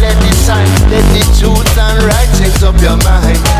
let the time, let the truth and right shakes up your mind.